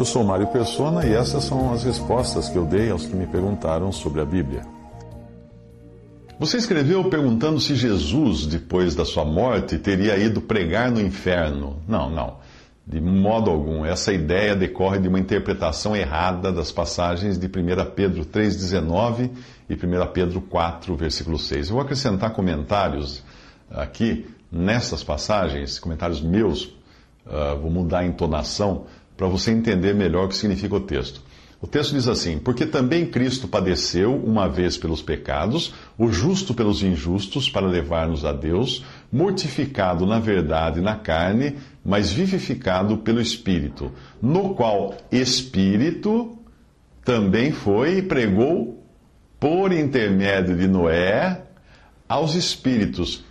Eu sou Mário Persona e essas são as respostas que eu dei aos que me perguntaram sobre a Bíblia. Você escreveu perguntando se Jesus, depois da sua morte, teria ido pregar no inferno. Não, não. De modo algum. Essa ideia decorre de uma interpretação errada das passagens de 1 Pedro 3,19 e 1 Pedro 4, versículo 6. Eu vou acrescentar comentários aqui nessas passagens, comentários meus, uh, vou mudar a entonação para você entender melhor o que significa o texto. O texto diz assim: Porque também Cristo padeceu uma vez pelos pecados, o justo pelos injustos, para levar-nos a Deus, mortificado na verdade na carne, mas vivificado pelo Espírito, no qual Espírito também foi e pregou por intermédio de Noé aos espíritos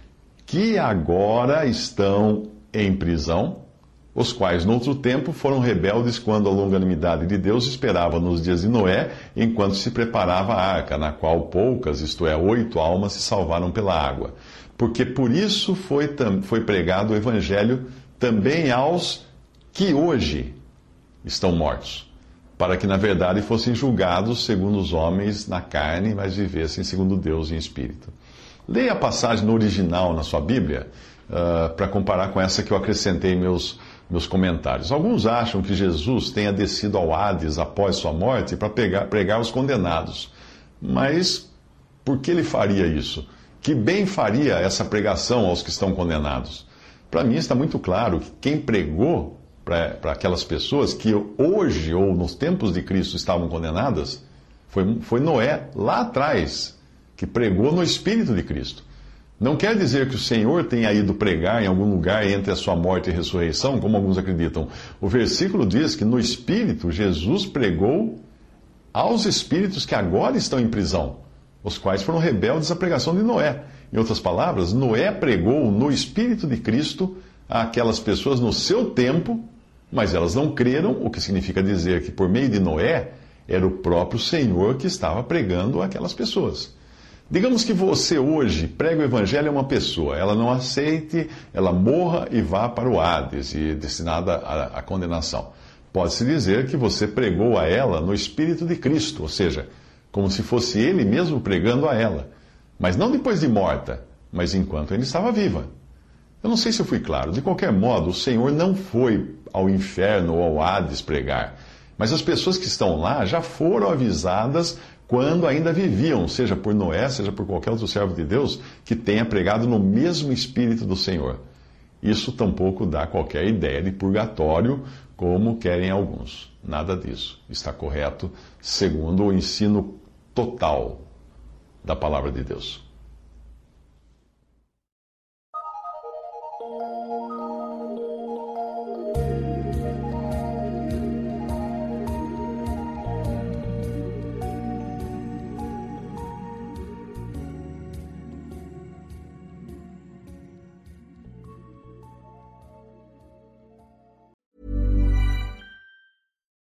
que agora estão em prisão os quais, noutro tempo, foram rebeldes quando a longanimidade de Deus esperava nos dias de Noé, enquanto se preparava a arca, na qual poucas, isto é, oito almas, se salvaram pela água. Porque por isso foi, foi pregado o Evangelho também aos que hoje estão mortos, para que na verdade fossem julgados segundo os homens na carne, mas vivessem segundo Deus em espírito. Leia a passagem no original na sua Bíblia, uh, para comparar com essa que eu acrescentei meus meus comentários. Alguns acham que Jesus tenha descido ao Hades após sua morte para pregar os condenados. Mas por que ele faria isso? Que bem faria essa pregação aos que estão condenados? Para mim está muito claro que quem pregou para aquelas pessoas que hoje ou nos tempos de Cristo estavam condenadas foi, foi Noé, lá atrás, que pregou no Espírito de Cristo. Não quer dizer que o Senhor tenha ido pregar em algum lugar entre a sua morte e ressurreição, como alguns acreditam. O versículo diz que no Espírito Jesus pregou aos espíritos que agora estão em prisão, os quais foram rebeldes à pregação de Noé. Em outras palavras, Noé pregou no Espírito de Cristo àquelas pessoas no seu tempo, mas elas não creram, o que significa dizer que por meio de Noé era o próprio Senhor que estava pregando àquelas pessoas. Digamos que você hoje prega o evangelho a uma pessoa, ela não aceite, ela morra e vá para o Hades e destinada à, à condenação. Pode-se dizer que você pregou a ela no Espírito de Cristo, ou seja, como se fosse ele mesmo pregando a ela. Mas não depois de morta, mas enquanto ele estava viva. Eu não sei se eu fui claro. De qualquer modo, o Senhor não foi ao inferno ou ao Hades pregar. Mas as pessoas que estão lá já foram avisadas quando ainda viviam, seja por Noé, seja por qualquer outro servo de Deus, que tenha pregado no mesmo espírito do Senhor. Isso tampouco dá qualquer ideia de purgatório, como querem alguns. Nada disso está correto, segundo o ensino total da palavra de Deus.